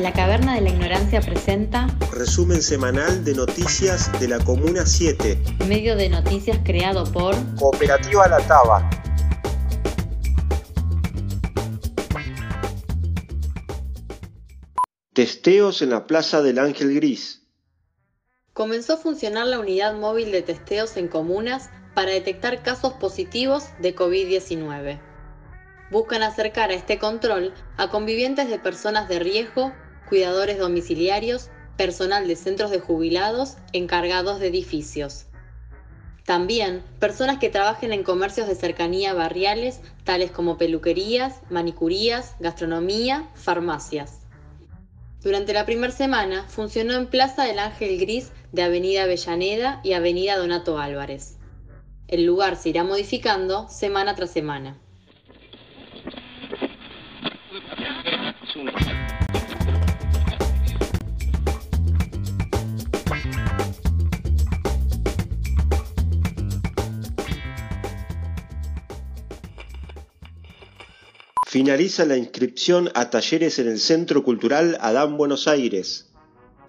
La Caverna de la Ignorancia presenta Resumen semanal de noticias de la Comuna 7. medio de noticias creado por Cooperativa La Taba. Testeos en la Plaza del Ángel Gris. Comenzó a funcionar la unidad móvil de testeos en comunas para detectar casos positivos de COVID-19. Buscan acercar a este control a convivientes de personas de riesgo, cuidadores domiciliarios, personal de centros de jubilados, encargados de edificios. También personas que trabajen en comercios de cercanía barriales, tales como peluquerías, manicurías, gastronomía, farmacias. Durante la primera semana funcionó en Plaza del Ángel Gris de Avenida Avellaneda y Avenida Donato Álvarez. El lugar se irá modificando semana tras semana. Finaliza la inscripción a talleres en el Centro Cultural Adán Buenos Aires.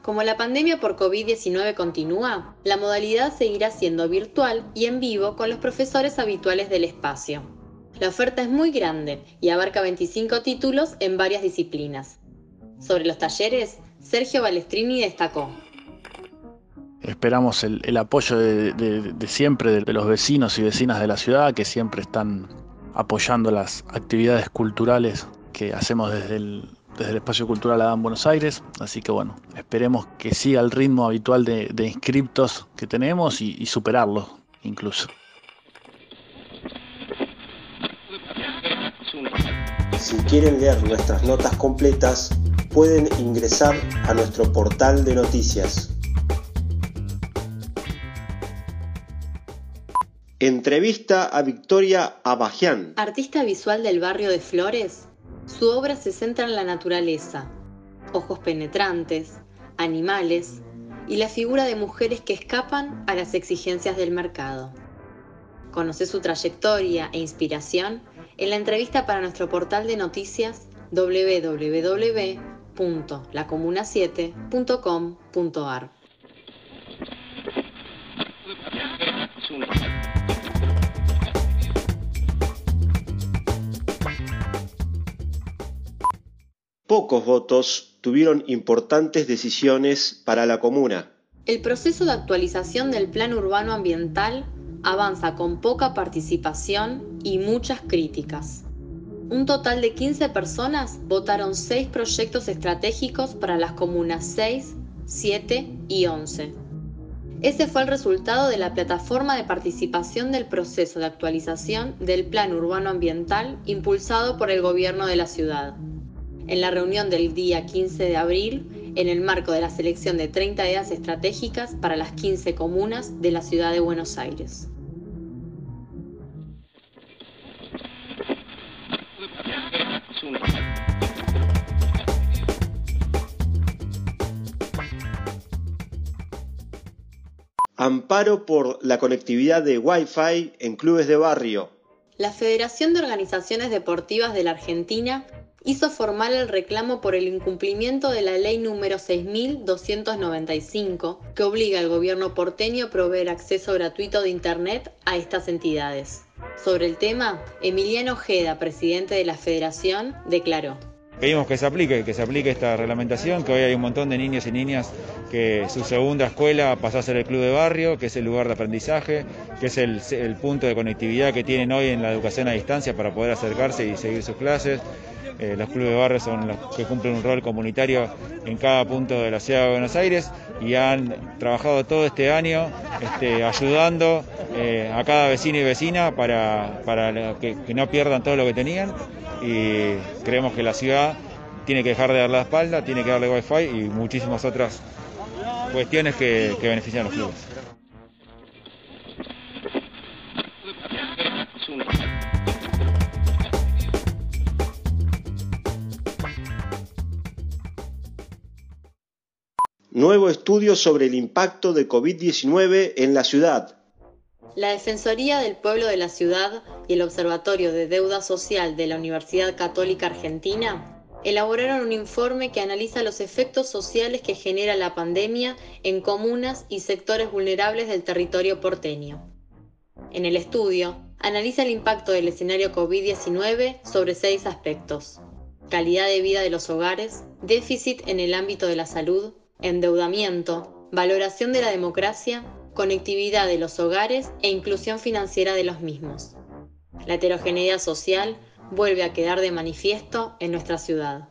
Como la pandemia por COVID-19 continúa, la modalidad seguirá siendo virtual y en vivo con los profesores habituales del espacio. La oferta es muy grande y abarca 25 títulos en varias disciplinas. Sobre los talleres, Sergio Balestrini destacó. Esperamos el, apoyo de, siempre de, los vecinos y vecinas de la ciudad que siempre están apoyando las actividades culturales que hacemos desde el, Espacio Cultural Adán Buenos Aires. Así que bueno, esperemos que siga el ritmo habitual de, de inscriptos que tenemos y, y superarlo incluso. Si quieren leer nuestras notas completas, pueden ingresar a nuestro portal de noticias. Entrevista a Victoria Abajian. Artista visual del barrio de Flores, su obra se centra en la naturaleza, ojos penetrantes, animales y la figura de mujeres que escapan a las exigencias del mercado. Conoce su trayectoria e inspiración en la entrevista para nuestro portal de noticias www.lacomuna7.com.ar. Pocos votos tuvieron importantes decisiones para la comuna. El proceso de actualización del Plan Urbano Ambiental avanza con poca participación y muchas críticas. Un total de 15 personas votaron 6 proyectos estratégicos para las comunas 6, 7 y 11. Ese fue el resultado de la plataforma de participación del proceso de actualización del Plan Urbano Ambiental impulsado por el gobierno de la ciudad. En la reunión del día 15 de abril, en el marco de la selección de 30 ideas estratégicas para las 15 comunas de la ciudad de Buenos Aires. Amparo por la conectividad de Wi-Fi en clubes de barrio. La Federación de Organizaciones Deportivas de la Argentina hizo formal el reclamo por el incumplimiento de la ley número 6295, que obliga al gobierno porteño a proveer acceso gratuito de Internet a estas entidades. Sobre el tema, Emiliano Ojeda, presidente de la Federación, declaró. Pedimos que se aplique, que se aplique esta reglamentación, que hoy hay un montón de niños y niñas que su segunda escuela pasó a ser el club de barrio, que es el lugar de aprendizaje, que es el, punto de conectividad que tienen hoy en la educación a distancia para poder acercarse y seguir sus clases. Eh, los clubes de barrio son los que cumplen un rol comunitario en cada punto de la ciudad de Buenos Aires y han trabajado todo este año este, ayudando eh, a cada vecino y vecina para, que no pierdan todo lo que tenían y creemos que la ciudad tiene que dejar de dar la espalda, tiene que darle wifi y muchísimas otras cuestiones que, que benefician a los clubes. Nuevo estudio sobre el impacto de COVID-19 en la ciudad. La Defensoría del Pueblo de la Ciudad y el Observatorio de Deuda Social de la Universidad Católica Argentina elaboraron un informe que analiza los efectos sociales que genera la pandemia en comunas y sectores vulnerables del territorio porteño. En el estudio, analiza el impacto del escenario COVID-19 sobre seis aspectos. Calidad de vida de los hogares, déficit en el ámbito de la salud, endeudamiento, valoración de la democracia, conectividad de los hogares e inclusión financiera de los mismos. La heterogeneidad social vuelve a quedar de manifiesto en nuestra ciudad.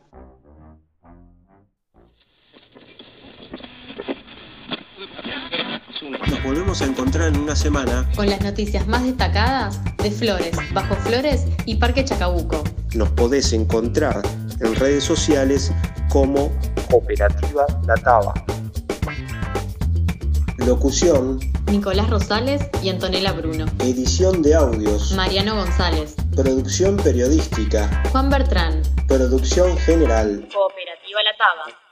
Nos volvemos a encontrar en una semana con las noticias más destacadas de Flores, Bajo Flores y Parque Chacabuco. Nos podés encontrar en redes sociales como Cooperativa La Taba. Locución Nicolás Rosales y Antonella Bruno. Edición de audios Mariano González. Producción periodística Juan Bertrán. Producción general Cooperativa La Taba.